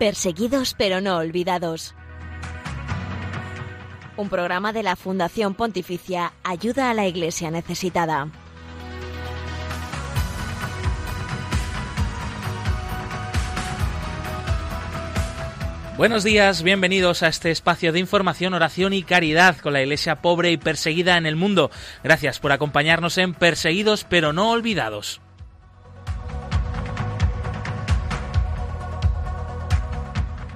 Perseguidos pero no olvidados. Un programa de la Fundación Pontificia Ayuda a la Iglesia Necesitada. Buenos días, bienvenidos a este espacio de información, oración y caridad con la iglesia pobre y perseguida en el mundo. Gracias por acompañarnos en Perseguidos pero no olvidados.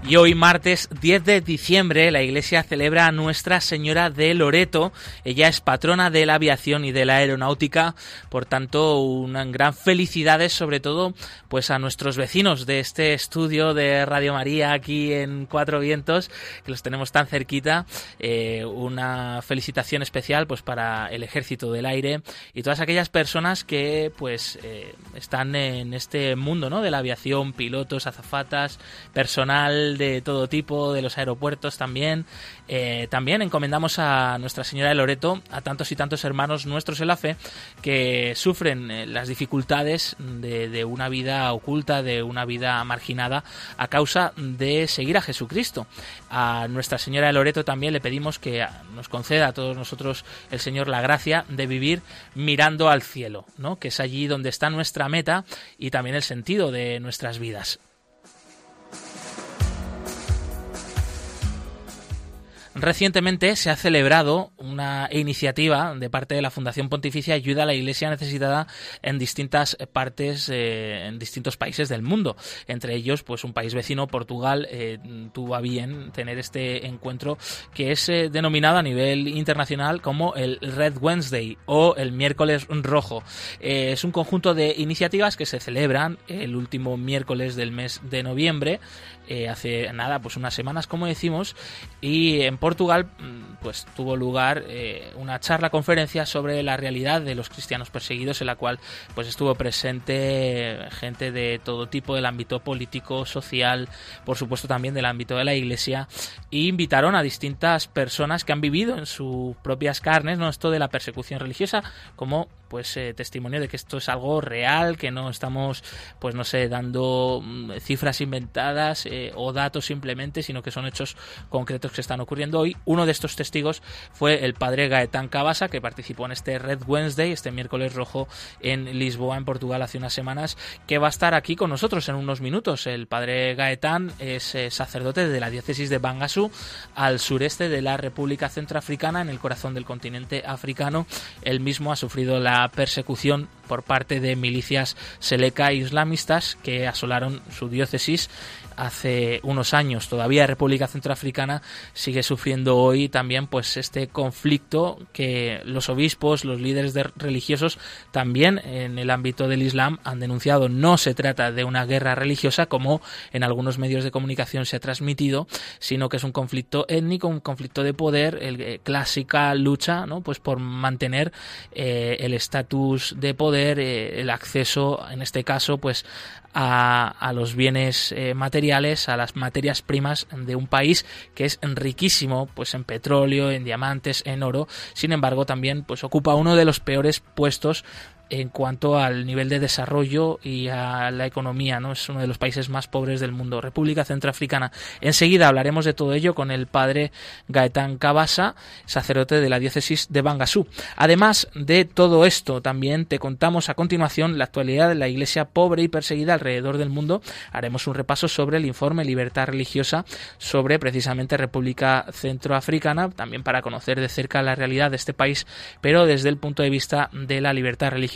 Y hoy, martes 10 de diciembre, la Iglesia celebra a Nuestra Señora de Loreto. Ella es patrona de la aviación y de la aeronáutica. Por tanto, una gran felicidades, sobre todo, pues a nuestros vecinos de este estudio de Radio María aquí en Cuatro Vientos, que los tenemos tan cerquita. Eh, una felicitación especial, pues, para el Ejército del Aire y todas aquellas personas que, pues, eh, están en este mundo, ¿no? De la aviación, pilotos, azafatas, personal de todo tipo, de los aeropuertos también. Eh, también encomendamos a Nuestra Señora de Loreto, a tantos y tantos hermanos nuestros en la fe, que sufren eh, las dificultades de, una vida oculta, de una vida marginada, a causa de seguir a Jesucristo. A Nuestra Señora de Loreto también le pedimos que nos conceda a todos nosotros el Señor la gracia de vivir mirando al cielo, ¿no? que es allí donde está nuestra meta y también el sentido de nuestras vidas. Recientemente se ha celebrado una iniciativa de parte de la Fundación Pontificia Ayuda a la Iglesia Necesitada en distintas partes, eh, en distintos países del mundo. Entre ellos, pues un país vecino, Portugal, eh, tuvo a bien tener este encuentro que es eh, denominado a nivel internacional como el Red Wednesday o el miércoles rojo. es un conjunto de iniciativas que se celebran el último miércoles del mes de noviembre eh, hace nada, pues unas semanas, como decimos, y en Portugal mm, pues tuvo lugar eh, una charla conferencia sobre la realidad de los cristianos perseguidos, en la cual pues estuvo presente gente de todo tipo del ámbito político, social, por supuesto también del ámbito de la iglesia, e invitaron a distintas personas que han vivido en sus propias carnes, no esto de la persecución religiosa, como pues eh, testimonio de que esto es algo real, que no estamos, pues no sé, dando mm, cifras inventadas eh, o datos simplemente, sino que son hechos concretos que están ocurriendo hoy. Uno de estos testigos fue el padre Gaetán Cabasa, que participó en este Red Wednesday, este miércoles rojo en Lisboa, en Portugal, hace unas semanas, que va a estar aquí con nosotros en unos minutos. El padre Gaetán es eh, sacerdote de la diócesis de Bangasú, al sureste de la República Centroafricana, en el corazón del continente africano. Él mismo ha sufrido la persecución por parte de milicias seleca islamistas que asolaron su diócesis hace unos años. Todavía República Centroafricana sigue sufriendo hoy también pues este conflicto que los obispos, los líderes religiosos también en el ámbito del Islam han denunciado. No se trata de una guerra religiosa como en algunos medios de comunicación se ha transmitido, sino que es un conflicto étnico, un conflicto de poder, el, eh, clásica lucha, ¿no? Pues por mantener eh, el estatus de poder, eh, el acceso, en este caso, pues a, los bienes eh, materiales, a las materias primas de un país que es riquísimo pues en petróleo, en diamantes, en oro. Sin embargo, también pues ocupa uno de los peores puestos en cuanto al nivel de desarrollo y a la economía, ¿no? Es uno de los países más pobres del mundo, República Centroafricana. Enseguida hablaremos de todo ello con el padre Gaetán Cabasa, sacerdote de la diócesis de Bangasú. Además de todo esto, también te contamos a continuación la actualidad de la iglesia pobre y perseguida alrededor del mundo. Haremos un repaso sobre el informe Libertad Religiosa sobre precisamente República Centroafricana, también para conocer de cerca la realidad de este país, pero desde el punto de vista de la libertad religiosa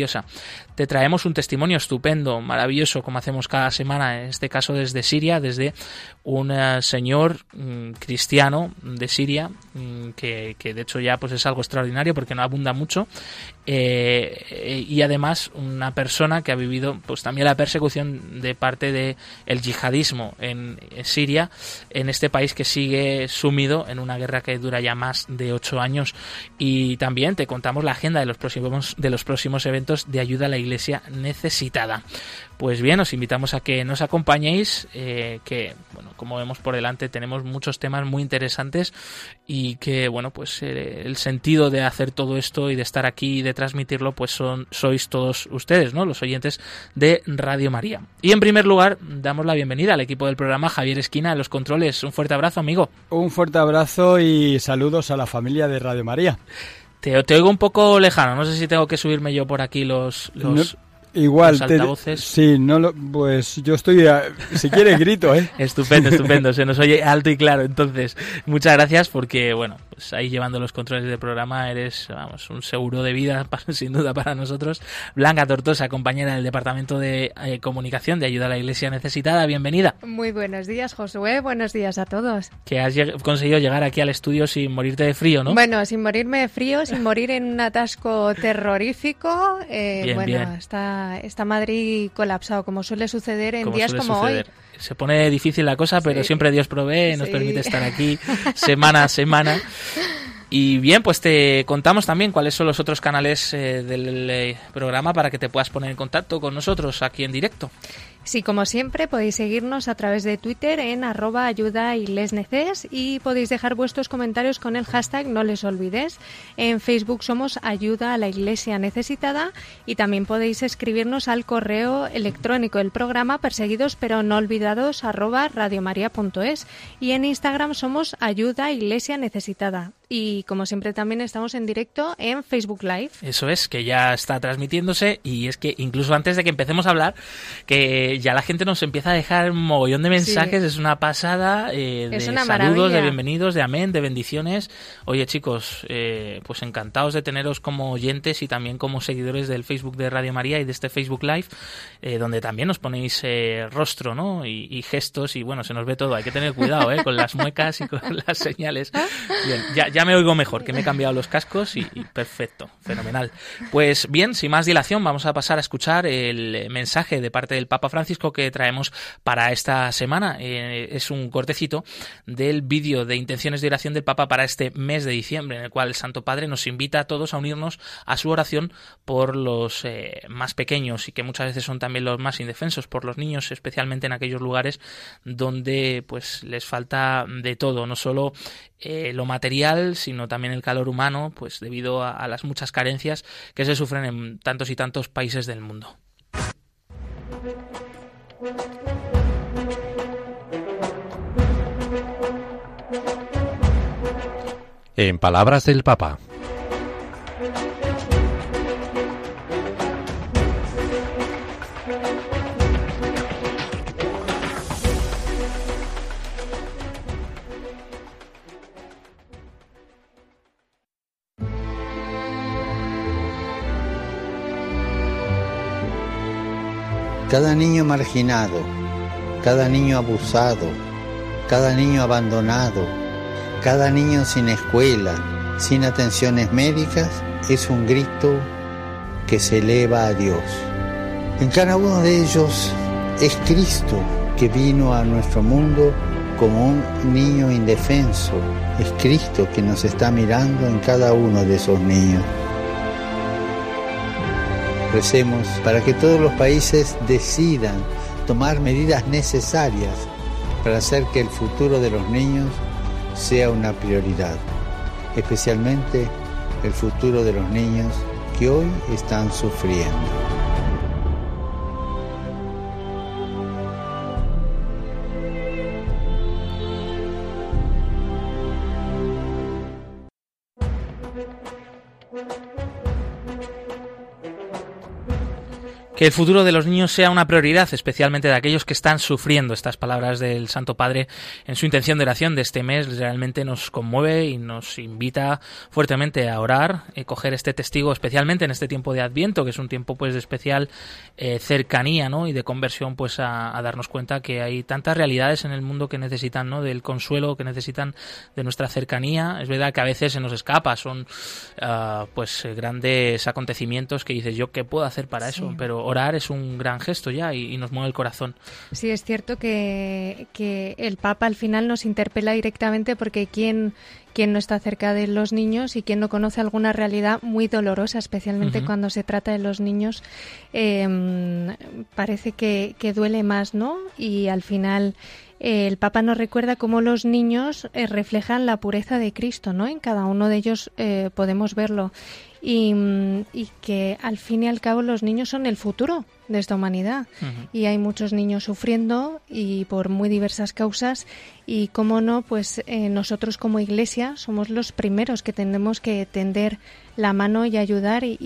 te traemos un testimonio estupendo, maravilloso, como hacemos cada semana, en este caso desde Siria, desde un eh, señor mm, cristiano de Siria, mm, que, de hecho ya pues es algo extraordinario porque no abunda mucho, eh, y además una persona que ha vivido pues también la persecución de parte del el yihadismo en Siria, en este país que sigue sumido en una guerra que dura ya más de ocho años, y también te contamos la agenda de los próximos, de los próximos eventos de ayuda a la iglesia necesitada. Pues bien, os invitamos a que nos acompañéis, eh, que, bueno, como vemos por delante, tenemos muchos temas muy interesantes y que, bueno, pues eh, el sentido de hacer todo esto y de estar aquí y de transmitirlo, pues son, sois todos ustedes, ¿no? Los oyentes de Radio María. Y en primer lugar, damos la bienvenida al equipo del programa Javier Esquina de los controles. Un fuerte abrazo, amigo. Un fuerte abrazo y saludos a la familia de Radio María. Te, te oigo un poco lejano, no sé si tengo que subirme yo por aquí los... los... Igual, sí, no lo, pues yo estoy, si quiere grito, ¿eh? estupendo, estupendo, se nos oye alto y claro. Entonces, muchas gracias porque, bueno, pues ahí llevando los controles del programa eres, vamos, un seguro de vida, sin duda para nosotros. Blanca Tortosa, compañera del Departamento de eh, Comunicación de Ayuda a la Iglesia Necesitada, bienvenida. Muy buenos días, Josué, buenos días a todos. Que has conseguido llegar aquí al estudio sin morirte de frío, ¿no? Bueno, sin morirme de frío, sin morir en un atasco terrorífico. Eh, bueno, está, está Madrid colapsado, como suele suceder en días como hoy. Se pone difícil la cosa, pero siempre Dios provee, nos permite estar aquí semana a semana. Y bien, pues te contamos también cuáles son los otros canales eh, del eh, programa para que te puedas poner en contacto con nosotros aquí en directo. Sí, como siempre, podéis seguirnos a través de Twitter en arroba ayuda y y podéis dejar vuestros comentarios con el hashtag no les olvides. En Facebook somos ayuda a la iglesia necesitada y también podéis escribirnos al correo electrónico del programa perseguidos pero no olvidados arroba radiomaria.es y en Instagram somos ayuda iglesia necesitada. Y como siempre también estamos en directo en Facebook Live. Eso es, que ya está transmitiéndose y es que incluso antes de que empecemos a hablar, que ya la gente nos empieza a dejar un mogollón de mensajes, es una pasada eh, de saludos, de bienvenidos, de amén, de bendiciones. Oye chicos, eh, pues encantados de teneros como oyentes y también como seguidores del Facebook de Radio María y de este Facebook Live, eh, donde también nos ponéis rostro ¿no? Y, gestos y bueno, se nos ve todo, hay que tener cuidado con las muecas y con las señales. Bien, ya ya me oigo mejor, que me he cambiado los cascos y, perfecto, fenomenal. Pues bien, sin más dilación, vamos a pasar a escuchar el mensaje de parte del Papa Francisco que traemos para esta semana. Eh, es un cortecito del vídeo de intenciones de oración del Papa para este mes de diciembre, en el cual el Santo Padre nos invita a todos a unirnos a su oración por los eh, más pequeños y que muchas veces son también los más indefensos, por los niños, especialmente en aquellos lugares donde pues les falta de todo, no solo eh, lo material, sino también el calor humano, pues debido a, a las muchas carencias que se sufren en tantos y tantos países del mundo. En palabras del Papa. Cada niño marginado, cada niño abusado, cada niño abandonado, cada niño sin escuela, sin atenciones médicas, es un grito que se eleva a Dios. En cada uno de ellos es Cristo que vino a nuestro mundo como un niño indefenso. Es Cristo que nos está mirando en cada uno de esos niños. Recemos para que todos los países decidan tomar medidas necesarias para hacer que el futuro de los niños sea una prioridad, especialmente el futuro de los niños que hoy están sufriendo. Que el futuro de los niños sea una prioridad, especialmente de aquellos que están sufriendo. Estas palabras del Santo Padre en su intención de oración de este mes realmente nos conmueve y nos invita fuertemente a orar, y coger este testigo, especialmente en este tiempo de Adviento, que es un tiempo pues de especial eh, cercanía, ¿no? Y de conversión, pues a, darnos cuenta que hay tantas realidades en el mundo que necesitan, ¿no? Del consuelo, que necesitan de nuestra cercanía. Es verdad que a veces se nos escapa, son ah, pues grandes acontecimientos que dices yo qué puedo hacer para eso, pero orar es un gran gesto ya y, nos mueve el corazón. Sí, es cierto que, que el Papa al final nos interpela directamente porque quien quien no está cerca de los niños y quien no conoce alguna realidad muy dolorosa, especialmente cuando se trata de los niños, em, parece que, que, duele más, ¿no? Y al final el Papa nos recuerda cómo los niños eh, reflejan la pureza de Cristo, ¿no? En cada uno de ellos eh, podemos verlo. Y, que al fin y al cabo los niños son el futuro de esta humanidad. Y hay muchos niños sufriendo y por muy diversas causas. Y cómo no, pues eh, nosotros como iglesia somos los primeros que tenemos que tender la mano y ayudar y,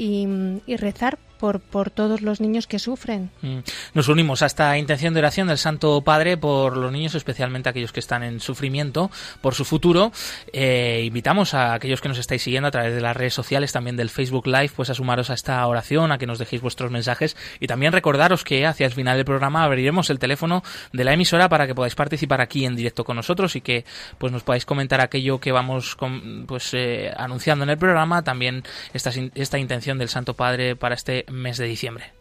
y rezar por, todos los niños que sufren. Mm. Nos unimos a esta intención de oración del Santo Padre por los niños, especialmente aquellos que están en sufrimiento, por su futuro. Eh, invitamos a aquellos que nos estáis siguiendo a través de las redes sociales, también del Facebook Live, pues a sumaros a esta oración, a que nos dejéis vuestros mensajes y también recordaros que hacia el final del programa abriremos el teléfono de la emisora para que podáis participar aquí en directo con nosotros y que pues nos podáis comentar aquello que vamos pues eh, anunciando en el programa, también esta, esta intención del Santo Padre para este mes de diciembre.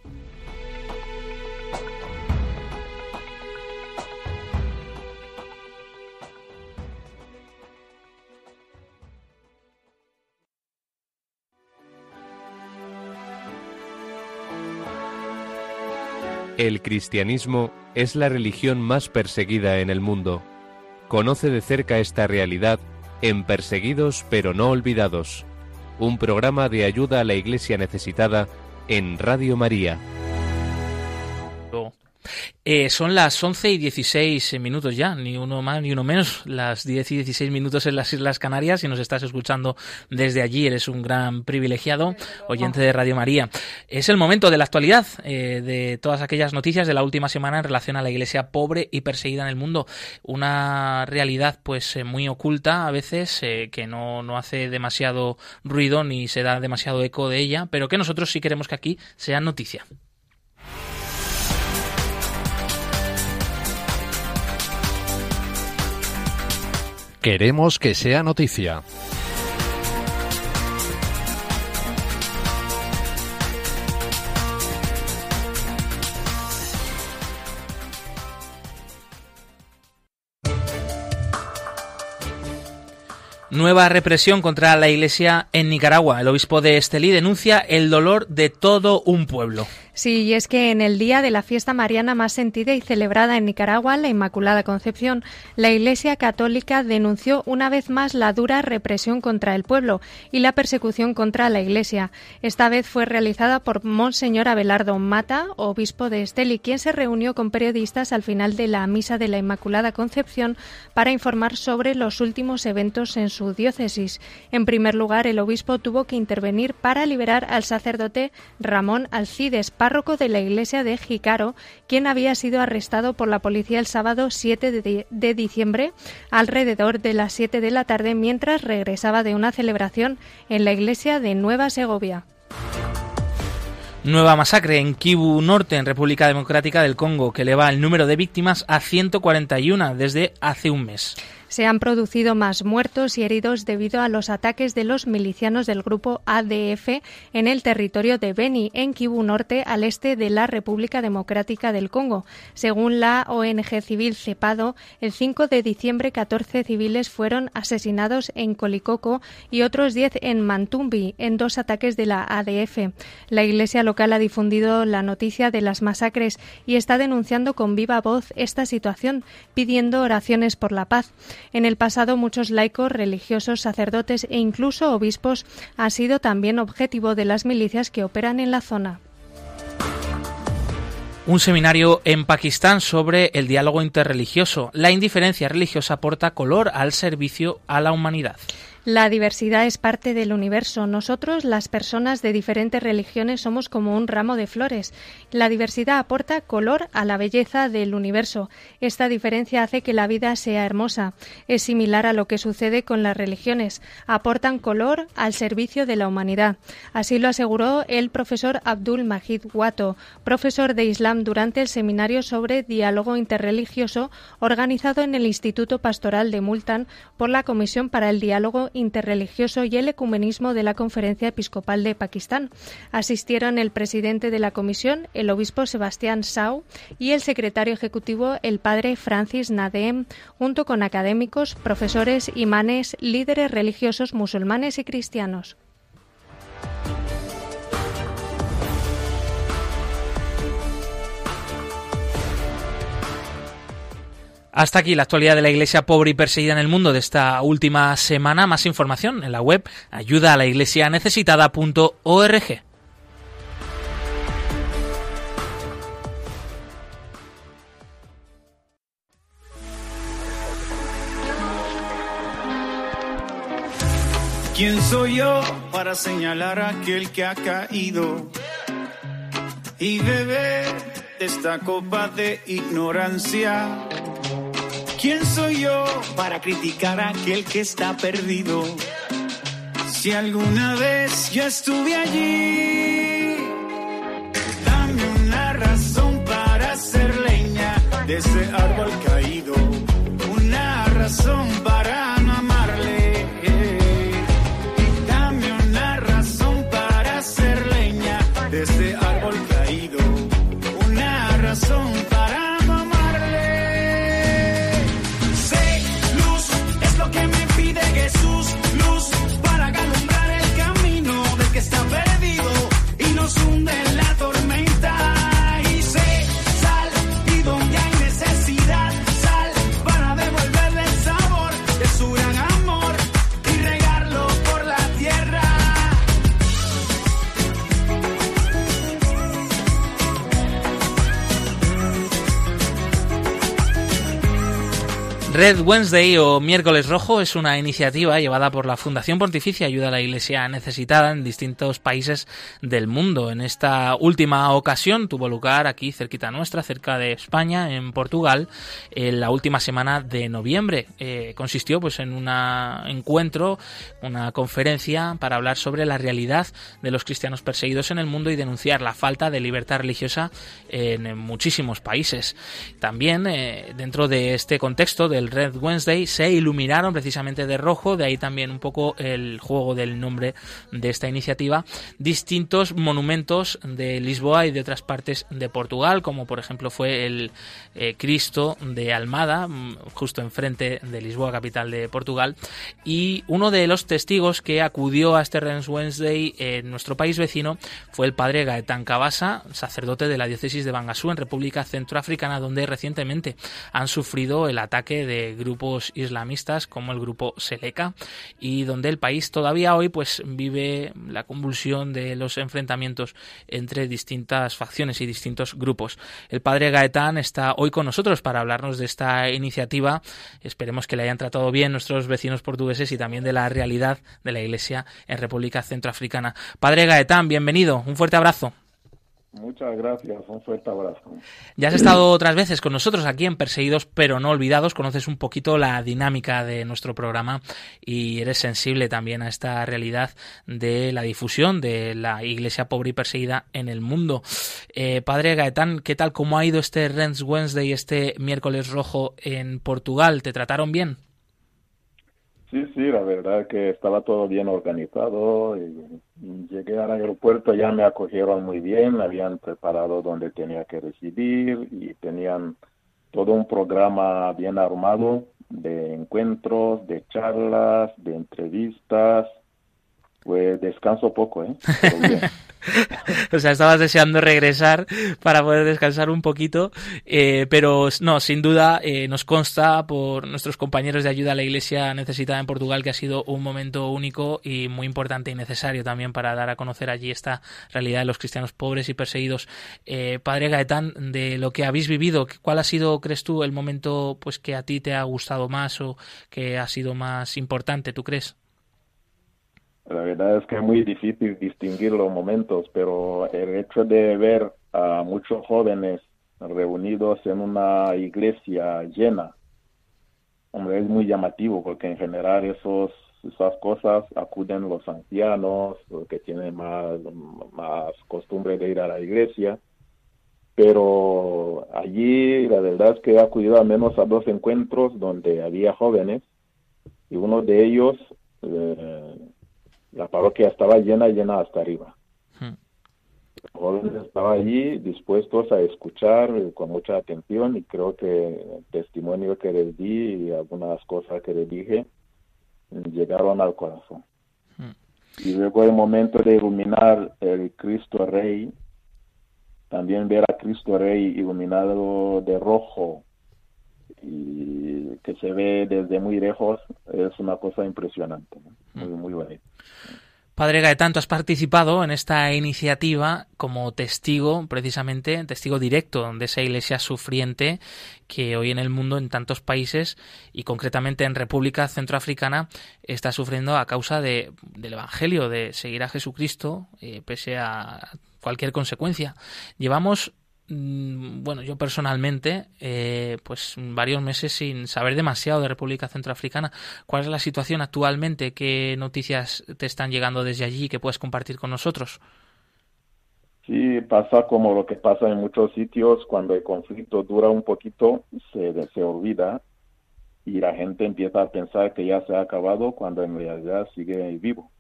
El cristianismo es la religión más perseguida en el mundo. Conoce de cerca esta realidad en Perseguidos pero no olvidados, un programa de ayuda a la Iglesia necesitada en Radio María. Eh, son las 11 y 16 minutos ya, ni uno más ni uno menos, las 10 y 16 minutos en las Islas Canarias. Si nos estás escuchando desde allí, eres un gran privilegiado, oyente de Radio María. Es el momento de la actualidad, eh, de todas aquellas noticias de la última semana en relación a la iglesia pobre y perseguida en el mundo. Una realidad, pues, eh, muy oculta a veces, que no, no hace demasiado ruido ni se da demasiado eco de ella, pero que nosotros sí queremos que aquí sea noticia. Queremos que sea noticia. Nueva represión contra la Iglesia en Nicaragua. El obispo de Estelí denuncia el dolor de todo un pueblo. Sí, y es que en el día de la fiesta mariana más sentida y celebrada en Nicaragua, la Inmaculada Concepción, la Iglesia Católica denunció una vez más la dura represión contra el pueblo y la persecución contra la Iglesia. Esta vez fue realizada por Monseñor Abelardo Mata, obispo de Esteli, quien se reunió con periodistas al final de la misa de la Inmaculada Concepción para informar sobre los últimos eventos en su diócesis. En primer lugar, el obispo tuvo que intervenir para liberar al sacerdote Ramón Alcides, párroco de la iglesia de Jicaro, quien había sido arrestado por la policía el sábado 7 de, diciembre alrededor de las 7 de la tarde mientras regresaba de una celebración en la iglesia de Nueva Segovia. Nueva masacre en Kivu Norte, en República Democrática del Congo, que eleva el número de víctimas a 141 desde hace un mes. Se han producido más muertos y heridos debido a los ataques de los milicianos del grupo ADF en el territorio de Beni, en Kivu Norte, al este de la República Democrática del Congo. Según la ONG civil CEPADO, el 5 de diciembre 14 civiles fueron asesinados en Colicoco y otros 10 en Mantumbi, en dos ataques de la ADF. La Iglesia local ha difundido la noticia de las masacres y está denunciando con viva voz esta situación, pidiendo oraciones por la paz. En el pasado, muchos laicos, religiosos, sacerdotes e incluso obispos han sido también objetivo de las milicias que operan en la zona un seminario en Pakistán sobre el diálogo interreligioso. La indiferencia religiosa aporta color al servicio a la humanidad. La diversidad es parte del universo. Nosotros, las personas de diferentes religiones, somos como un ramo de flores. La diversidad aporta color a la belleza del universo. Esta diferencia hace que la vida sea hermosa. Es similar a lo que sucede con las religiones. Aportan color al servicio de la humanidad. Así lo aseguró el profesor Abdul Majid Wato, profesor de Islam durante el seminario sobre diálogo interreligioso organizado en el Instituto Pastoral de Multan por la Comisión para el Diálogo interreligioso y el ecumenismo de la Conferencia Episcopal de Pakistán. Asistieron el presidente de la comisión, el obispo Sebastián Sau, y el secretario ejecutivo, el padre Francis Nadem, junto con académicos, profesores, imanes, líderes religiosos musulmanes y cristianos. Hasta aquí la actualidad de la Iglesia pobre y perseguida en el mundo de esta última semana. Más información en la web ayuda a la iglesia. ¿Quién soy yo para señalar a aquel que ha caído y beber esta copa de ignorancia? ¿Quién soy yo para criticar a aquel que está perdido? Si alguna vez yo estuve allí, dame una razón para ser leña de ese árbol caído, una razón Red Wednesday o Miércoles Rojo es una iniciativa llevada por la Fundación Pontificia Ayuda a la Iglesia Necesitada en distintos países del mundo. En esta última ocasión tuvo lugar aquí cerquita nuestra, cerca de España, en Portugal, en la última semana de noviembre. Eh, consistió pues en un encuentro, una conferencia para hablar sobre la realidad de los cristianos perseguidos en el mundo y denunciar la falta de libertad religiosa en muchísimos países. También eh, dentro de este contexto del Red Wednesday se iluminaron precisamente de rojo, de ahí también un poco el juego del nombre de esta iniciativa, distintos monumentos de Lisboa y de otras partes de Portugal, como por ejemplo fue el eh, Cristo de Almada, mm, justo enfrente de Lisboa, capital de Portugal, y uno de los testigos que acudió a este Red Wednesday en nuestro país vecino fue el padre Gaetán Cabasa, sacerdote de la diócesis de Bangasú en República Centroafricana, donde recientemente han sufrido el ataque de grupos islamistas como el grupo Seleka y donde el país todavía hoy pues vive la convulsión de los enfrentamientos entre distintas facciones y distintos grupos. El padre Gaetán está hoy con nosotros para hablarnos de esta iniciativa. Esperemos que le hayan tratado bien nuestros vecinos portugueses y también de la realidad de la Iglesia en República Centroafricana. Padre Gaetán, bienvenido. Un fuerte abrazo. Muchas gracias, un fuerte abrazo. Ya has estado otras veces con nosotros aquí en Perseguidos pero no olvidados, conoces un poquito la dinámica de nuestro programa y eres sensible también a esta realidad de la difusión de la iglesia pobre y perseguida en el mundo. Eh, padre Gaetán, ¿qué tal? ¿Cómo ha ido este Rens Wednesday, este miércoles rojo en Portugal? ¿Te trataron bien? Sí, sí, la verdad que estaba todo bien organizado. Y llegué al aeropuerto, ya me acogieron muy bien, me habían preparado donde tenía que residir y tenían todo un programa bien armado de encuentros, de charlas, de entrevistas. Pues descanso poco, ¿eh? Pero bien. o sea, estabas deseando regresar para poder descansar un poquito, eh, pero no, sin duda eh, nos consta por nuestros compañeros de ayuda a la Iglesia necesitada en Portugal que ha sido un momento único y muy importante y necesario también para dar a conocer allí esta realidad de los cristianos pobres y perseguidos. Eh, padre Gaetán, de lo que habéis vivido, ¿cuál ha sido, crees tú, el momento pues que a ti te ha gustado más o que ha sido más importante, tú crees? La verdad es que es muy difícil distinguir los momentos, pero el hecho de ver a muchos jóvenes reunidos en una iglesia llena, hombre, es muy llamativo porque en general esos, esas cosas acuden los ancianos, los que tienen más, más costumbre de ir a la iglesia, pero allí la verdad es que he acudido al menos a dos encuentros donde había jóvenes y uno de ellos eh, la parroquia estaba llena, llena hasta arriba. Hmm. Jóvenes estaban allí dispuestos a escuchar con mucha atención y creo que el testimonio que les di y algunas cosas que les dije llegaron al corazón. Hmm. Y luego el momento de iluminar el Cristo Rey, también ver a Cristo Rey iluminado de rojo y que se ve desde muy lejos es una cosa impresionante, muy, muy bonito. Padre Gaetán, tú has participado en esta iniciativa como testigo, precisamente, testigo directo de esa iglesia sufriente que hoy en el mundo, en tantos países y concretamente en República Centroafricana, está sufriendo a causa de, del Evangelio, de seguir a Jesucristo, eh, pese a cualquier consecuencia. Llevamos bueno, yo personalmente, eh, pues varios meses sin saber demasiado de República Centroafricana. ¿Cuál es la situación actualmente? ¿Qué noticias te están llegando desde allí que puedes compartir con nosotros? Sí, pasa como lo que pasa en muchos sitios, cuando el conflicto dura un poquito, se, se olvida y la gente empieza a pensar que ya se ha acabado cuando en realidad sigue vivo.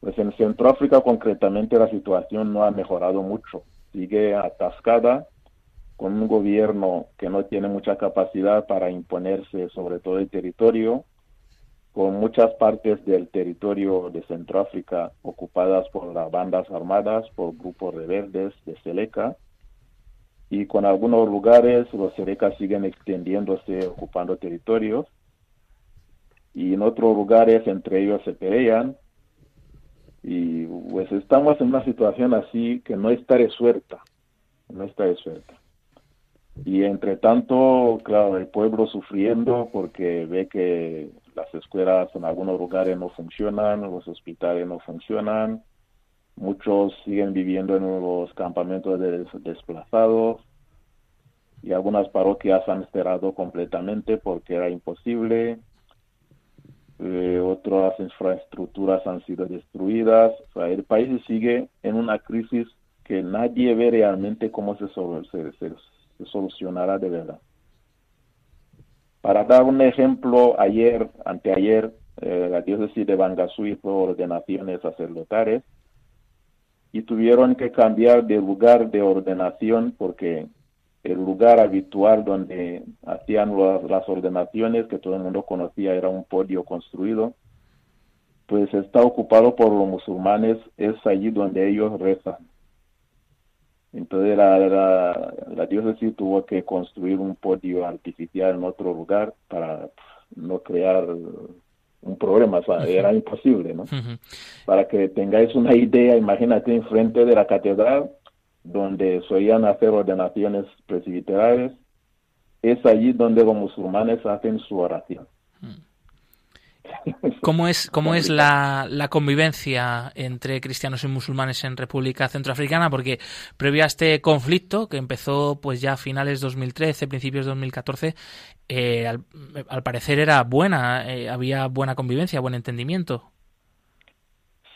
Pues en Centroáfrica concretamente la situación no ha mejorado mucho sigue atascada con un gobierno que no tiene mucha capacidad para imponerse sobre todo el territorio, con muchas partes del territorio de Centroáfrica ocupadas por las bandas armadas, por grupos rebeldes de Seleca, y con algunos lugares los Selecas siguen extendiéndose, ocupando territorios, y en otros lugares entre ellos se pelean, y pues estamos en una situación así que no está resuelta, no está resuelta. Y entre tanto, claro, el pueblo sufriendo porque ve que las escuelas en algunos lugares no funcionan, los hospitales no funcionan, muchos siguen viviendo en los campamentos de desplazados y algunas parroquias han cerrado completamente porque era imposible eh, otras infraestructuras han sido destruidas. el país sigue en una crisis que nadie ve realmente cómo se, solucionará de verdad. Para dar un ejemplo, ayer, anteayer, eh, la diócesis de Bangasú hizo ordenaciones sacerdotales y tuvieron que cambiar de lugar de ordenación porque el lugar habitual donde hacían las ordenaciones que todo el mundo conocía era un podio construido, pues está ocupado por los musulmanes, es allí donde ellos rezan. Entonces la, la, la diócesis tuvo que construir un podio artificial en otro lugar para no crear un problema, o sea, era imposible, ¿no? Para que tengáis una idea, imagínate enfrente de la catedral donde solían hacer ordenaciones presbiterales, es allí donde los musulmanes hacen su oración. ¿Cómo es, cómo es la, la, convivencia entre cristianos y musulmanes en República Centroafricana? Porque previo a este conflicto, que empezó pues ya a finales de 2013, principios de 2014, eh, al, parecer era buena, eh, había buena convivencia, buen entendimiento.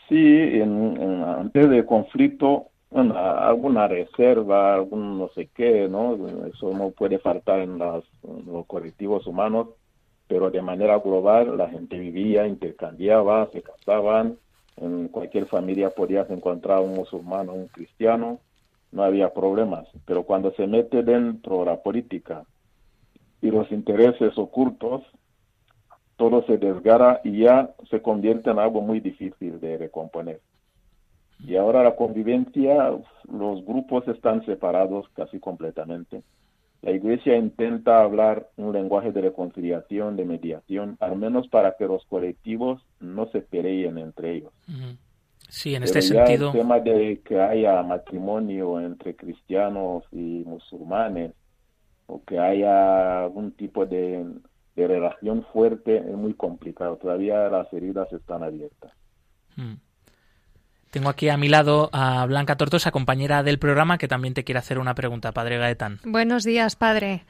Sí, antes del conflicto alguna reserva, algún no sé qué, ¿no? Eso no puede faltar en, los colectivos humanos, pero de manera global la gente vivía, intercambiaba, se casaban, en cualquier familia podías encontrar un musulmán o un cristiano, no había problemas, pero cuando se mete dentro de la política y los intereses ocultos, todo se desgara y ya se convierte en algo muy difícil de recomponer. Y ahora la convivencia, los grupos están separados casi completamente. La Iglesia intenta hablar un lenguaje de reconciliación, de mediación, al menos para que los colectivos no se peleen entre ellos. Sí, en este sentido. El tema de que haya matrimonio entre cristianos y musulmanes, o que haya algún tipo de, relación fuerte, es muy complicado. Todavía las heridas están abiertas. Tengo aquí a mi lado a Blanca Tortosa, compañera del programa, que también te quiere hacer una pregunta, padre Gaetán. Buenos días, padre.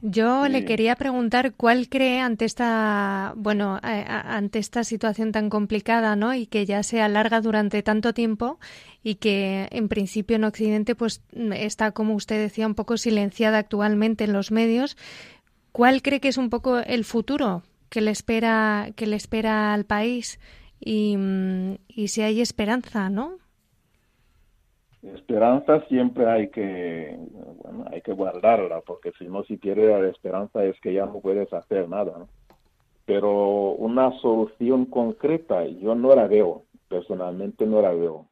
Yo le quería preguntar cuál cree ante esta, bueno, ante esta situación tan complicada, ¿no? Y que ya se alarga durante tanto tiempo y que en principio en Occidente, pues está, como usted decía, un poco silenciada actualmente en los medios. ¿Cuál cree que es un poco el futuro que le espera, que le espera al país y, y si hay esperanza, ¿no? Esperanza siempre hay que, bueno, hay que guardarla, porque si no, si pierdes la esperanza es que ya no puedes hacer nada. Pero una solución concreta yo no la veo, personalmente no la veo,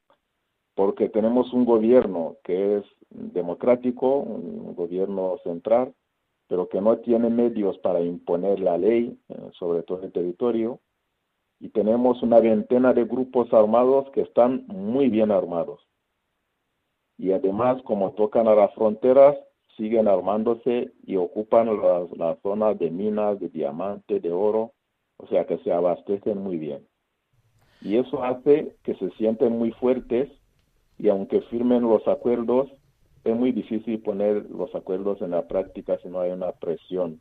porque tenemos un gobierno que es democrático, un gobierno central, pero que no tiene medios para imponer la ley eh, sobre todo el territorio, y tenemos una veintena de grupos armados que están muy bien armados. Y además, como tocan a las fronteras, siguen armándose y ocupan las, zonas de minas, de diamante, de oro, o sea que se abastecen muy bien. Y eso hace que se sienten muy fuertes y aunque firmen los acuerdos, es muy difícil poner los acuerdos en la práctica si no hay una presión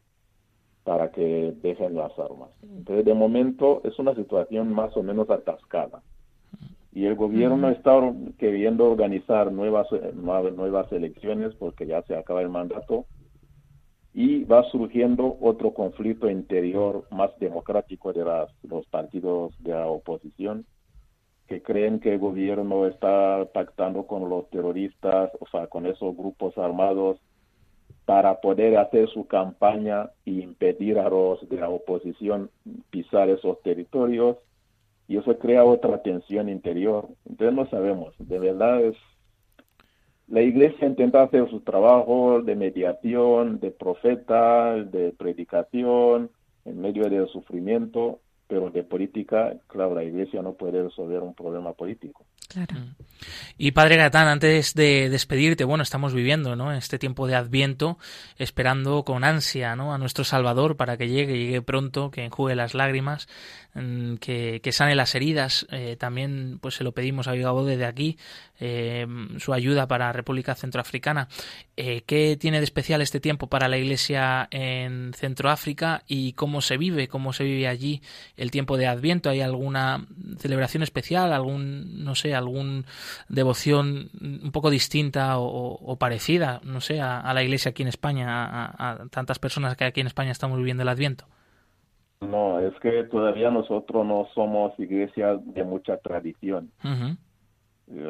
para que dejen las armas. Entonces, de momento es una situación más o menos atascada. Y el gobierno está queriendo organizar nuevas, nuevas elecciones porque ya se acaba el mandato y va surgiendo otro conflicto interior más democrático de las, los partidos de la oposición que creen que el gobierno está pactando con los terroristas, o sea, con esos grupos armados para poder hacer su campaña e impedir a los de la oposición pisar esos territorios y eso crea otra tensión interior. Entonces no sabemos, de verdad es la iglesia intenta hacer su trabajo de mediación, de profeta, de predicación en medio del sufrimiento, pero de política, claro, la iglesia no puede resolver un problema político. Mm. Y Padre Gatán, antes de despedirte, bueno, estamos viviendo, ¿no? Este tiempo de Adviento, esperando con ansia, ¿no? A nuestro Salvador para que llegue, llegue pronto, que enjugue las lágrimas, mm, que, que sane las heridas. Eh, también, pues se lo pedimos a Vigabo desde aquí, eh, su ayuda para República Centroafricana. Eh, ¿Qué tiene de especial este tiempo para la Iglesia en Centroáfrica y cómo se vive, cómo se vive allí el tiempo de Adviento? ¿Hay alguna celebración especial, algún, no sé, algún devoción un poco distinta o, parecida, no sé, a, la Iglesia aquí en España, a, tantas personas que aquí en España estamos viviendo el Adviento? No, es que todavía nosotros no somos iglesia de mucha tradición.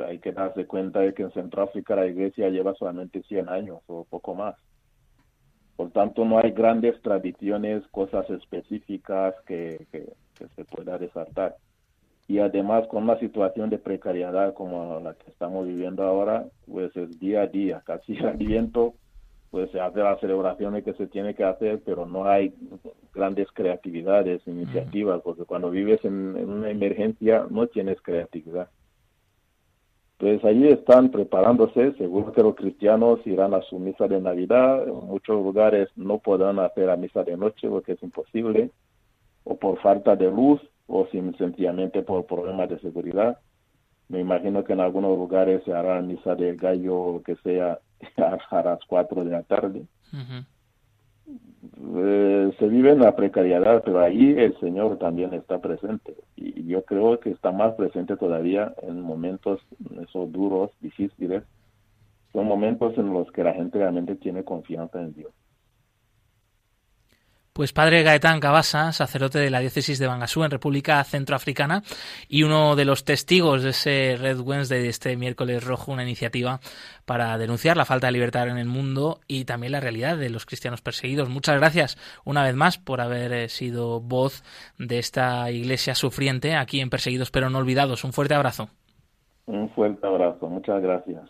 Hay que darse cuenta de que en Centroáfrica la iglesia lleva solamente 100 años o poco más. Por tanto, no hay grandes tradiciones, cosas específicas que, que, se pueda resaltar. Y además, con una situación de precariedad como la que estamos viviendo ahora, pues es día a día, casi al viento, pues se hace las celebraciones que se tiene que hacer, pero no hay grandes creatividades, iniciativas, porque cuando vives en una emergencia no tienes creatividad. Pues allí están preparándose, seguro que los cristianos irán a su misa de Navidad, en muchos lugares no podrán hacer la misa de noche porque es imposible, o por falta de luz, o sencillamente por problemas de seguridad. Me imagino que en algunos lugares se hará misa de gallo o que sea a las 4 de la tarde. Eh, se vive en la precariedad, pero ahí el Señor también está presente. Y yo creo que está más presente todavía en momentos esos duros, difíciles. Son momentos en los que la gente realmente tiene confianza en Dios. Pues padre Gaetán Cabasa, sacerdote de la diócesis de Bangasú en República Centroafricana y uno de los testigos de ese Red Wednesday de este miércoles rojo, una iniciativa para denunciar la falta de libertad en el mundo y también la realidad de los cristianos perseguidos. Muchas gracias una vez más por haber eh, sido voz de esta iglesia sufriente aquí en Perseguidos pero no olvidados. Un fuerte abrazo. Un fuerte abrazo, muchas gracias.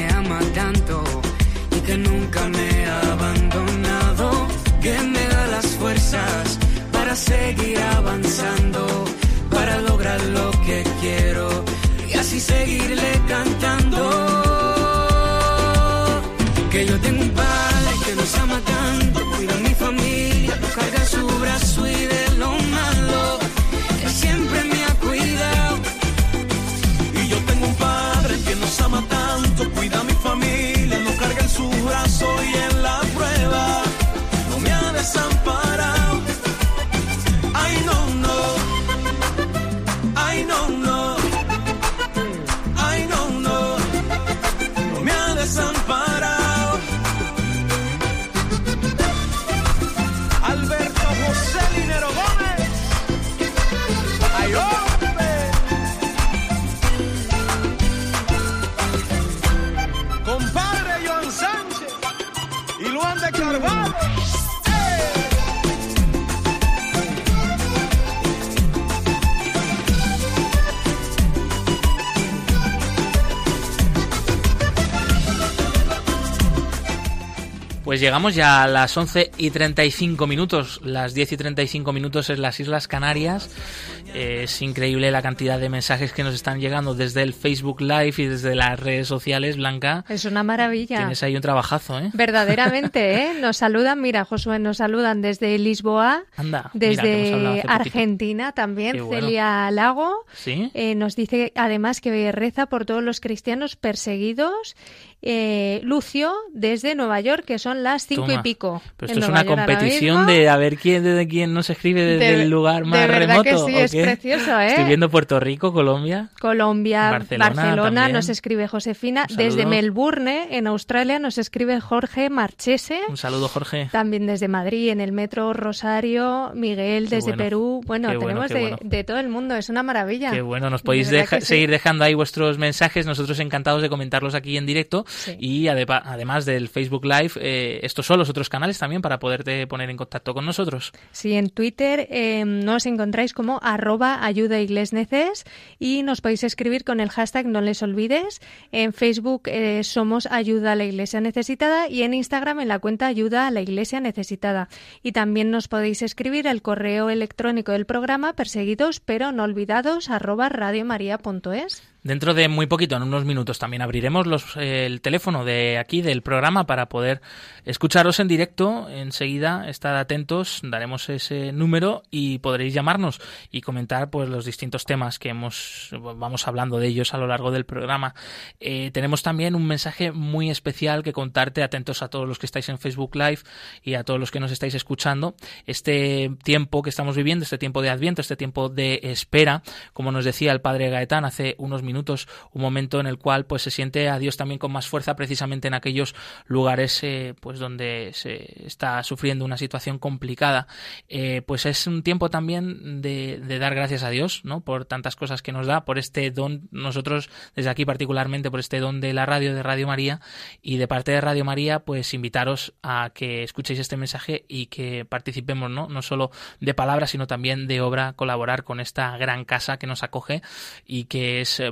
para seguir avanzando, para lograr lo que quiero y así seguirle Pues llegamos ya a las 11 y 35 minutos, las 10 y 35 minutos en las Islas Canarias. Eh, es increíble la cantidad de mensajes que nos están llegando desde el Facebook Live y desde las redes sociales, Blanca. Es una maravilla. Tienes ahí un trabajazo, ¿eh? Verdaderamente, ¿eh? Nos saludan, mira, Josué, nos saludan desde Lisboa, Anda, desde Argentina también, Celia Lago. ¿Sí? Eh, nos dice además que reza por todos los cristianos perseguidos eh, Lucio desde Nueva York, que son las cinco y pico. Pero esto es una competición de a ver quién de quién nos escribe desde el lugar más de remoto. Que sí, es precioso, ¿eh? Estoy viendo Puerto Rico, Colombia. Colombia, Barcelona, nos escribe Josefina. Desde Melbourne, en Australia, nos escribe Jorge Marchese. Un saludo, Jorge. También desde Madrid, en el metro Rosario, Miguel desde Perú. Bueno, tenemos de, todo el mundo, es una maravilla. Qué bueno, nos podéis seguir dejando ahí vuestros mensajes, nosotros encantados de comentarlos aquí en directo. Y además del Facebook Live, eh, estos son los otros canales también para poderte poner en contacto con nosotros. Sí, en Twitter eh, nos encontráis como arroba ayuda y nos podéis escribir con el hashtag no les olvides. En Facebook eh, somos ayuda a la iglesia necesitada y en Instagram en la cuenta ayuda a la iglesia necesitada. Y también nos podéis escribir al correo electrónico del programa perseguidos pero no olvidados arroba radiomaria.es. Dentro de muy poquito, en unos minutos, también abriremos los, el teléfono de aquí del programa para poder escucharos en directo. Enseguida, estad atentos, daremos ese número y podréis llamarnos y comentar pues los distintos temas que hemos vamos hablando de ellos a lo largo del programa. Eh, tenemos también un mensaje muy especial que contarte, atentos a todos los que estáis en Facebook Live y a todos los que nos estáis escuchando. Este tiempo que estamos viviendo, este tiempo de Adviento, este tiempo de espera, como nos decía el padre Gaetán hace unos minutos minutos, un momento en el cual pues se siente a Dios también con más fuerza precisamente en aquellos lugares eh, pues donde se está sufriendo una situación complicada. Eh, pues es un tiempo también de, dar gracias a Dios, ¿no? Por tantas cosas que nos da, por este don, nosotros desde aquí particularmente por este don de la radio, de Radio María, y de parte de Radio María, pues invitaros a que escuchéis este mensaje y que participemos, ¿no? No solo de palabras, sino también de obra, colaborar con esta gran casa que nos acoge y que es eh,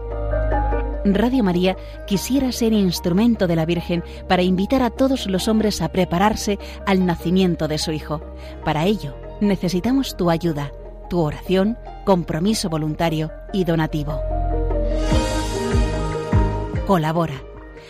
Radio María quisiera ser instrumento de la Virgen para invitar a todos los hombres a prepararse al nacimiento de su Hijo. Para ello, necesitamos tu ayuda, tu oración, compromiso voluntario y donativo. Colabora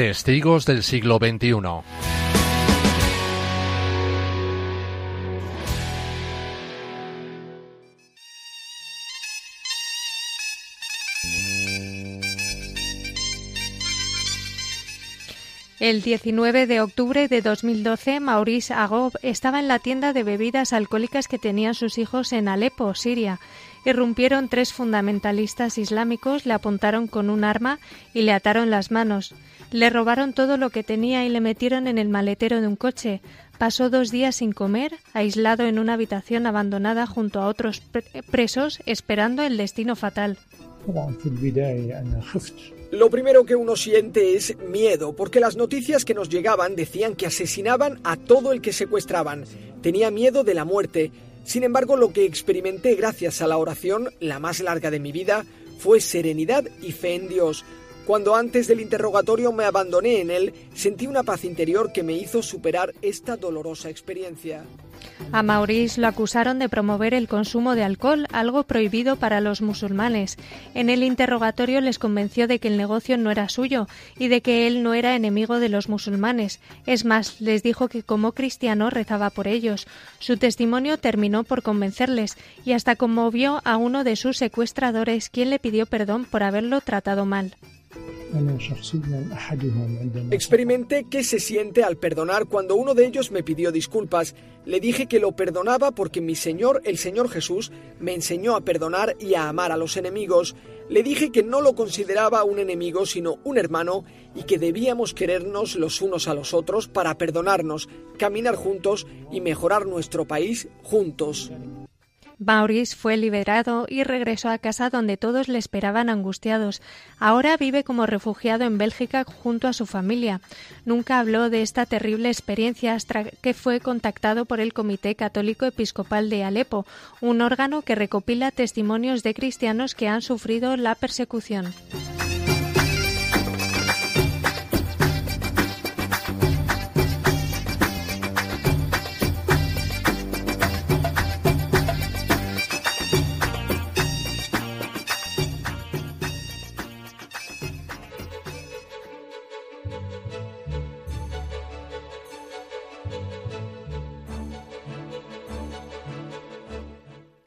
Testigos del siglo XXI. El 19 de octubre de 2012, Maurice Agob estaba en la tienda de bebidas alcohólicas que tenían sus hijos en Alepo, Siria. Irrumpieron tres fundamentalistas islámicos, le apuntaron con un arma y le ataron las manos. Le robaron todo lo que tenía y le metieron en el maletero de un coche. Pasó dos días sin comer, aislado en una habitación abandonada junto a otros presos, esperando el destino fatal. Lo primero que uno siente es miedo, porque las noticias que nos llegaban decían que asesinaban a todo el que secuestraban. Tenía miedo de la muerte. Sin embargo, lo que experimenté gracias a la oración, la más larga de mi vida, fue serenidad y fe en Dios. Cuando antes del interrogatorio me abandoné en él, sentí una paz interior que me hizo superar esta dolorosa experiencia. A Maurice lo acusaron de promover el consumo de alcohol, algo prohibido para los musulmanes. En el interrogatorio les convenció de que el negocio no era suyo y de que él no era enemigo de los musulmanes. Es más, les dijo que como cristiano rezaba por ellos. Su testimonio terminó por convencerles y hasta conmovió a uno de sus secuestradores, quien le pidió perdón por haberlo tratado mal. Experimenté qué se siente al perdonar cuando uno de ellos me pidió disculpas. Le dije que lo perdonaba porque mi Señor, el Señor Jesús, me enseñó a perdonar y a amar a los enemigos. Le dije que no lo consideraba un enemigo sino un hermano y que debíamos querernos los unos a los otros para perdonarnos, caminar juntos y mejorar nuestro país juntos. Maurice fue liberado y regresó a casa donde todos le esperaban angustiados. Ahora vive como refugiado en Bélgica junto a su familia. Nunca habló de esta terrible experiencia hasta que fue contactado por el Comité Católico Episcopal de Alepo, un órgano que recopila testimonios de cristianos que han sufrido la persecución.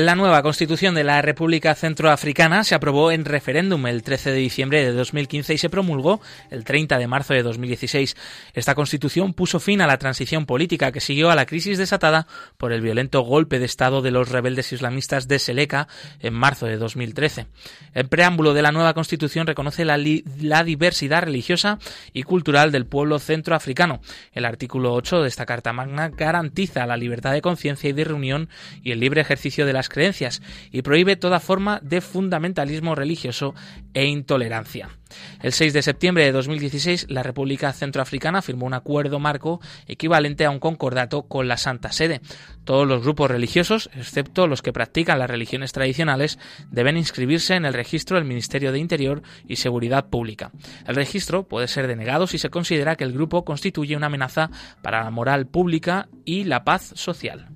La nueva constitución de la República Centroafricana se aprobó en referéndum el 13 de diciembre de 2015 y se promulgó el 30 de marzo de 2016. Esta constitución puso fin a la transición política que siguió a la crisis desatada por el violento golpe de Estado de los rebeldes islamistas de Seleka en marzo de 2013. El preámbulo de la nueva constitución reconoce la, la diversidad religiosa y cultural del pueblo centroafricano. El artículo 8 de esta Carta Magna garantiza la libertad de conciencia y de reunión y el libre ejercicio de la creencias y prohíbe toda forma de fundamentalismo religioso e intolerancia. El 6 de septiembre de 2016, la República Centroafricana firmó un acuerdo marco equivalente a un concordato con la Santa Sede. Todos los grupos religiosos, excepto los que practican las religiones tradicionales, deben inscribirse en el registro del Ministerio de Interior y Seguridad Pública. El registro puede ser denegado si se considera que el grupo constituye una amenaza para la moral pública y la paz social.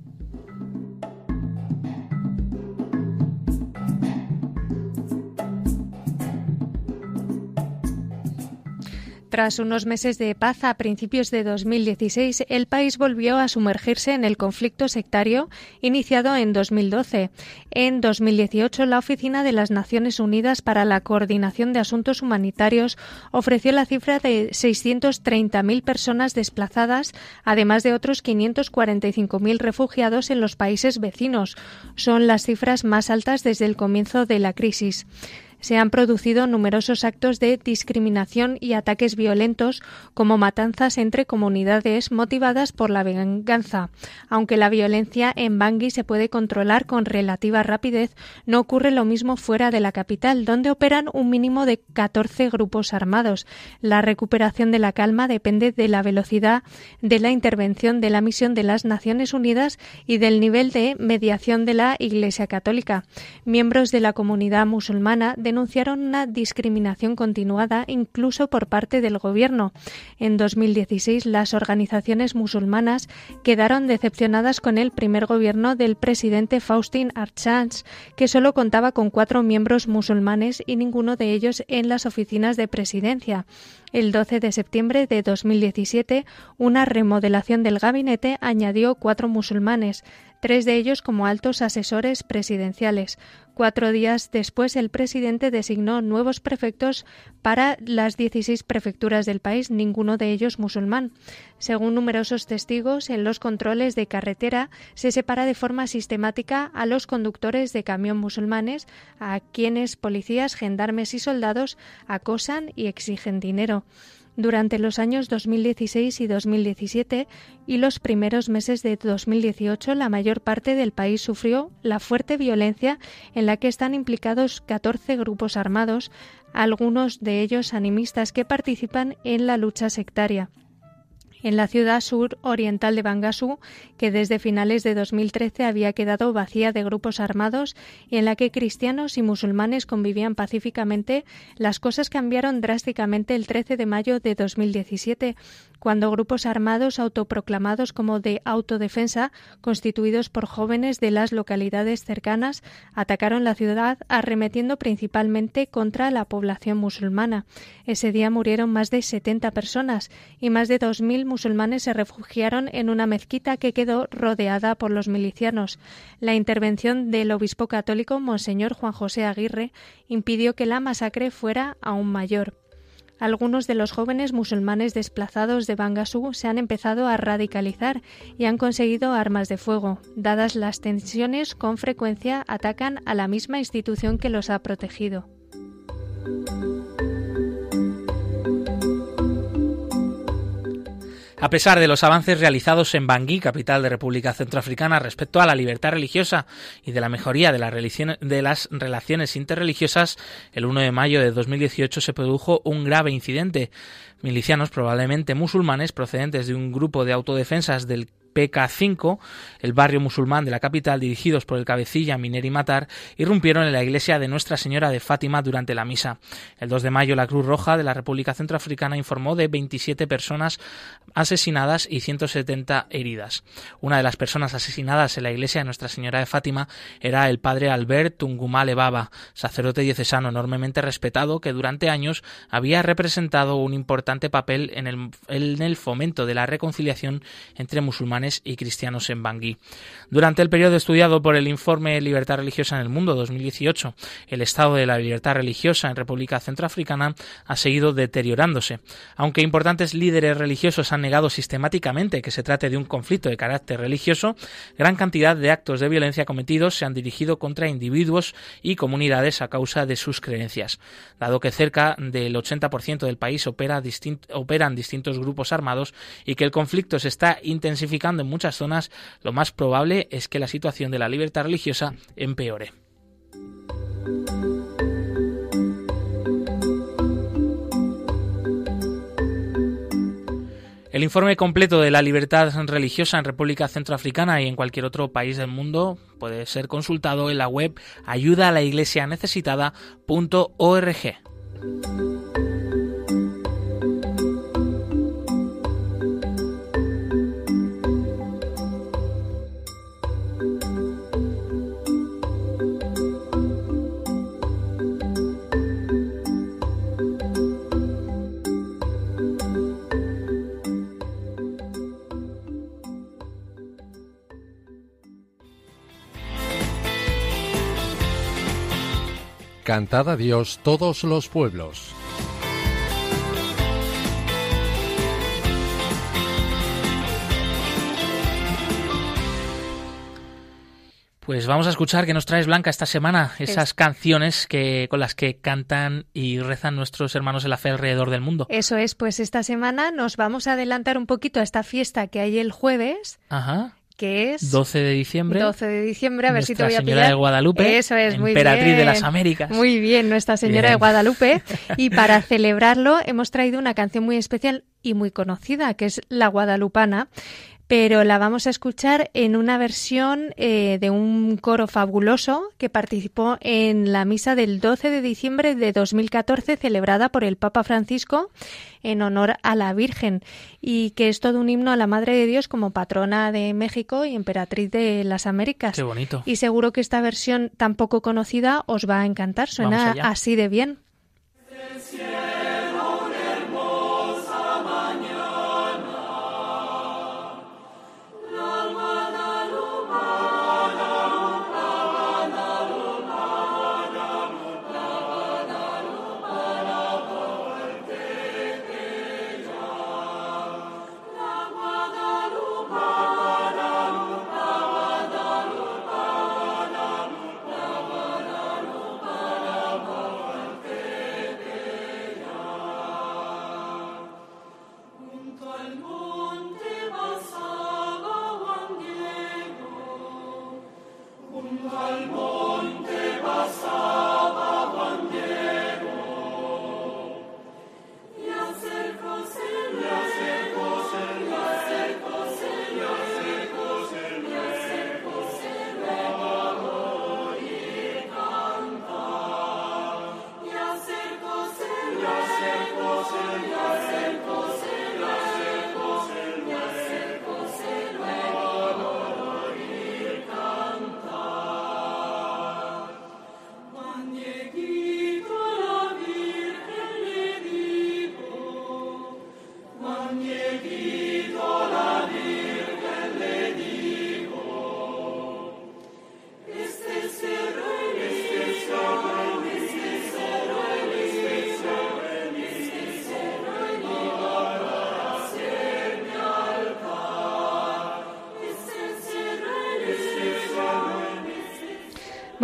Tras unos meses de paz a principios de 2016, el país volvió a sumergirse en el conflicto sectario iniciado en 2012. En 2018, la Oficina de las Naciones Unidas para la Coordinación de Asuntos Humanitarios ofreció la cifra de 630.000 personas desplazadas, además de otros 545.000 refugiados en los países vecinos. Son las cifras más altas desde el comienzo de la crisis. Se han producido numerosos actos de discriminación y ataques violentos como matanzas entre comunidades motivadas por la venganza. Aunque la violencia en Bangui se puede controlar con relativa rapidez, no ocurre lo mismo fuera de la capital, donde operan un mínimo de 14 grupos armados. La recuperación de la calma depende de la velocidad de la intervención de la misión de las Naciones Unidas y del nivel de mediación de la Iglesia Católica. Miembros de la comunidad musulmana denunciaron una discriminación continuada incluso por parte del gobierno. En 2016, las organizaciones musulmanas quedaron decepcionadas con el primer gobierno del presidente Faustin Archange, que solo contaba con cuatro miembros musulmanes y ninguno de ellos en las oficinas de presidencia. El 12 de septiembre de 2017, una remodelación del gabinete añadió cuatro musulmanes, tres de ellos como altos asesores presidenciales. Cuatro días después, el presidente designó nuevos prefectos para las 16 prefecturas del país, ninguno de ellos musulmán. Según numerosos testigos, en los controles de carretera se separa de forma sistemática a los conductores de camión musulmanes, a quienes policías, gendarmes y soldados acosan y exigen dinero durante los años 2016 y 2017 y los primeros meses de 2018 la mayor parte del país sufrió la fuerte violencia en la que están implicados 14 grupos armados, algunos de ellos animistas que participan en la lucha sectaria en la ciudad sur oriental de Bangasú, que desde finales de 2013 había quedado vacía de grupos armados y en la que cristianos y musulmanes convivían pacíficamente, las cosas cambiaron drásticamente el 13 de mayo de 2017, cuando grupos armados autoproclamados como de autodefensa, constituidos por jóvenes de las localidades cercanas, atacaron la ciudad arremetiendo principalmente contra la población musulmana. Ese día murieron más de 70 personas y más de 2.000 musulmanes se refugiaron en una mezquita que quedó rodeada por los milicianos. La intervención del obispo católico Monseñor Juan José Aguirre impidió que la masacre fuera aún mayor. Algunos de los jóvenes musulmanes desplazados de Bangasú se han empezado a radicalizar y han conseguido armas de fuego. Dadas las tensiones, con frecuencia atacan a la misma institución que los ha protegido. A pesar de los avances realizados en Bangui, capital de República Centroafricana, respecto a la libertad religiosa y de la mejoría de, las relaciones interreligiosas, el 1 de mayo de 2018 se produjo un grave incidente. Milicianos, probablemente musulmanes, procedentes de un grupo de autodefensas del PK5, el barrio musulmán de la capital, dirigidos por el cabecilla Mineri Matar, irrumpieron en la iglesia de Nuestra Señora de Fátima durante la misa. El 2 de mayo, la Cruz Roja de la República Centroafricana informó de 27 personas asesinadas y 170 heridas. Una de las personas asesinadas en la iglesia de Nuestra Señora de Fátima era el padre Albert Tungumale Baba, sacerdote diocesano enormemente respetado que durante años había representado un importante papel en el, en el fomento de la reconciliación entre musulmanes y cristianos en Bangui. Durante el periodo estudiado por el informe Libertad Religiosa en el Mundo 2018, el estado de la libertad religiosa en República Centroafricana ha seguido deteriorándose. Aunque importantes líderes religiosos han negado sistemáticamente que se trate de un conflicto de carácter religioso, gran cantidad de actos de violencia cometidos se han dirigido contra individuos y comunidades a causa de sus creencias. Dado que cerca del 80% del país opera operan distintos grupos armados y que el conflicto se está intensificando en muchas zonas, lo más probable es que la situación de la libertad religiosa empeore. El informe completo de la libertad religiosa en República Centroafricana y en cualquier otro país del mundo puede ser consultado en la web ayuda a la iglesia necesitada.org. Cantad a Dios todos los pueblos. Pues vamos a escuchar que nos traes Blanca esta semana, esas canciones que con las que cantan y rezan nuestros hermanos en la fe alrededor del mundo. Eso es, pues esta semana nos vamos a adelantar un poquito a esta fiesta que hay el jueves. Ajá que es 12 de diciembre. 12 de diciembre, a ver si te voy a Señora de Guadalupe. Eso es, muy Emperatriz de las Américas. Muy bien, Nuestra Señora de Guadalupe. Y para celebrarlo hemos traído una canción muy especial y muy conocida, que es La Guadalupana pero la vamos a escuchar en una versión eh, de un coro fabuloso que participó en la misa del 12 de diciembre de 2014 celebrada por el Papa Francisco en honor a la Virgen y que es todo un himno a la Madre de Dios como patrona de México y emperatriz de las Américas. Qué bonito. Y seguro que esta versión tan poco conocida os va a encantar, suena así de bien.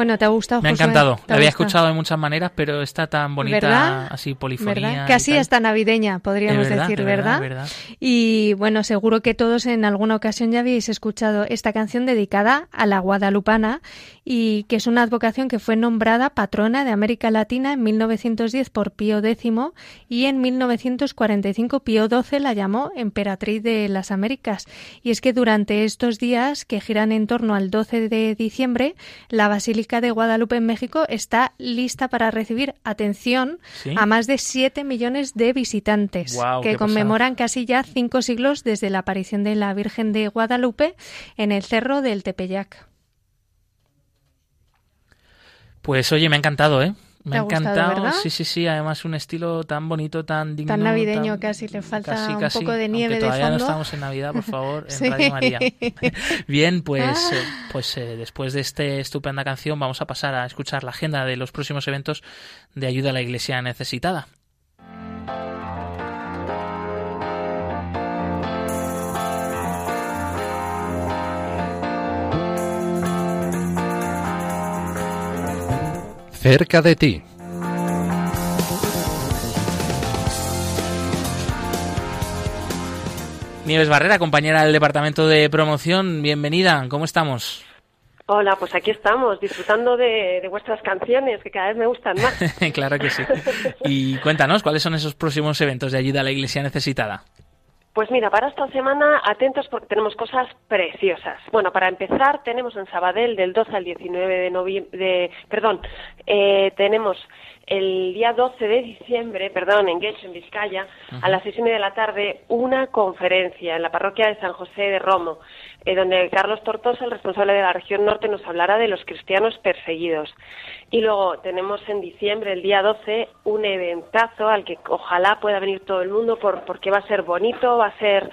Bueno, ¿te ha gustado? Me ha encantado. La había escuchado de muchas maneras, pero está tan bonita, así polifonía. Casi hasta navideña, podríamos decir, ¿verdad? Y bueno, seguro que todos en alguna ocasión ya habéis escuchado esta canción dedicada a la guadalupana y que es una advocación que fue nombrada patrona de América Latina en 1910 por Pío X y en 1945 Pío XII la llamó emperatriz de las Américas. Y es que durante estos días que giran en torno al 12 de diciembre, la Basílica de Guadalupe en México está lista para recibir atención a más de 7 millones de visitantes que conmemoran casi ya cinco siglos desde la aparición de la Virgen de Guadalupe en el cerro del Tepeyac. Pues oye, me ha encantado, ¿eh? Me ha encantado, sí, sí, sí. Además, un estilo tan bonito, tan digno. Tan navideño, casi le falta un poco de nieve de todavía no estamos en Navidad, por favor, en Radio María. Bien, pues, ah. eh, pues eh, después de esta estupenda canción, vamos a pasar a escuchar la agenda de los próximos eventos de ayuda a la Iglesia necesitada. Cerca de ti. Nieves Barrera, compañera del Departamento de Promoción, bienvenida, ¿cómo estamos? Hola, pues aquí estamos, disfrutando de, vuestras canciones, que cada vez me gustan más. claro que sí. Y cuéntanos, ¿cuáles son esos próximos eventos de ayuda a la Iglesia necesitada? Pues mira, para esta semana atentos porque tenemos cosas preciosas. Bueno, para empezar tenemos en Sabadell del 12 al 19 de noviembre, perdón, eh, tenemos el día 12 de diciembre, perdón, en Guecho, en Vizcaya, a las seis y media de la tarde, una conferencia en la parroquia de San José de Romo, eh, donde Carlos Tortosa, el responsable de la región norte, nos hablará de los cristianos perseguidos. Y luego tenemos en diciembre, el día 12, un eventazo al que ojalá pueda venir todo el mundo porque va a ser bonito, va a ser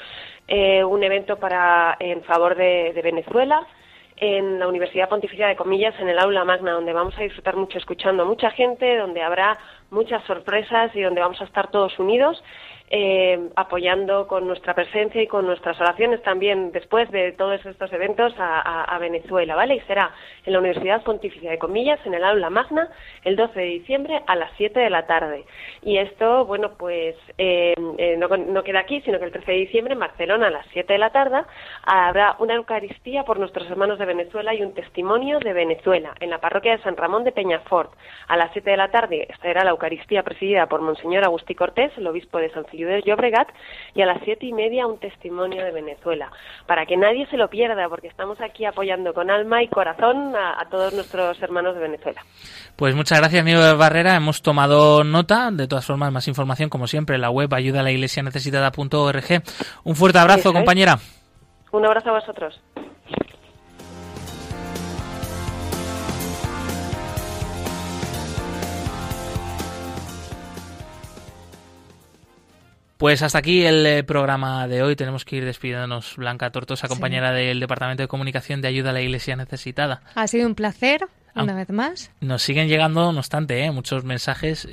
eh, un evento para en favor de Venezuela en la Universidad Pontificia de Comillas, en el aula magna, donde vamos a disfrutar mucho escuchando a mucha gente, donde habrá muchas sorpresas y donde vamos a estar todos unidos. eh, apoyando con nuestra presencia y con nuestras oraciones también después de todos estos eventos a, Venezuela, ¿vale? Y será en la Universidad Pontificia de Comillas, en el aula magna, el 12 de diciembre a las 7 de la tarde. Y esto, bueno, pues eh, eh, no, no, queda aquí, sino que el 13 de diciembre en Barcelona a las 7 de la tarde habrá una Eucaristía por nuestros hermanos de Venezuela y un testimonio de Venezuela en la parroquia de San Ramón de Peñafort. A las 7 de la tarde estará la Eucaristía presidida por Monseñor Agustí Cortés, el obispo de San Filipe de Llobregat, y a las 7 y media un testimonio de Venezuela. Para que nadie se lo pierda, porque estamos aquí apoyando con alma y corazón a, todos nuestros hermanos de Venezuela. Pues muchas gracias, de Barrera. Hemos tomado nota. De todas formas, más información, como siempre, en la web ayuda a la iglesia necesitada.org. Un fuerte abrazo, compañera. Un abrazo a vosotros. Pues hasta aquí el eh, programa de hoy. Tenemos que ir despidiéndonos. Blanca Tortosa, compañera del Departamento de Comunicación de Ayuda a la Iglesia Necesitada. Ha sido un placer una vez más. Nos siguen llegando, no obstante, ¿eh? muchos mensajes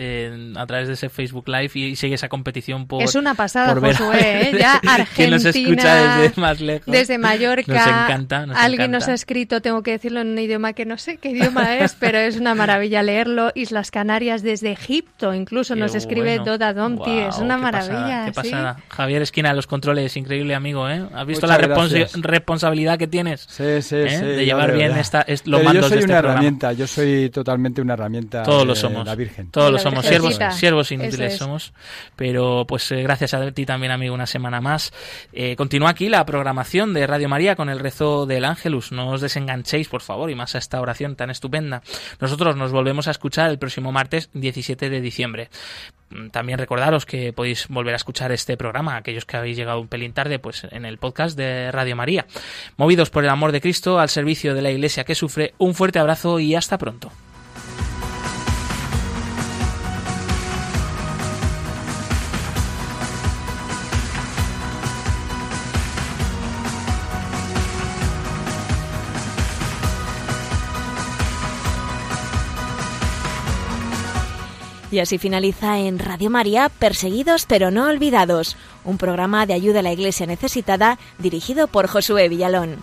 a través de ese Facebook Live y, sigue esa competición por. Es una pasada, Josué. ¿eh? Ya Argentina. nos escucha desde más lejos. Desde Mallorca. Nos encanta. alguien nos ha escrito, tengo que decirlo en un idioma que no sé qué idioma es, pero es una maravilla leerlo. Islas Canarias desde Egipto, incluso nos escribe Doda Domti. es una maravilla. qué pasada. Javier Esquina, los controles, increíble amigo. ¿eh? ¿Has visto la responsabilidad que tienes? Sí, sí, ¿Eh? sí. De llevar bien esta, los mandos de este programa yo soy totalmente una herramienta Todos lo somos. la Virgen. Todos lo somos, siervos, siervos inútiles somos. Pero pues eh, gracias a ti también, amigo, una semana más. Eh, continúa aquí la programación de Radio María con el rezo del Ángelus. No os desenganchéis, por favor, y más a esta oración tan estupenda. Nosotros nos volvemos a escuchar el próximo martes 17 de diciembre. Mm, también recordaros que podéis volver a escuchar este programa, aquellos que habéis llegado un pelín tarde, pues en el podcast de Radio María. Movidos por el amor de Cristo al servicio de la Iglesia que sufre, un fuerte abrazo y hasta pronto. Y así finaliza en Radio María Perseguidos pero no olvidados, un programa de ayuda a la Iglesia necesitada dirigido por Josué Villalón.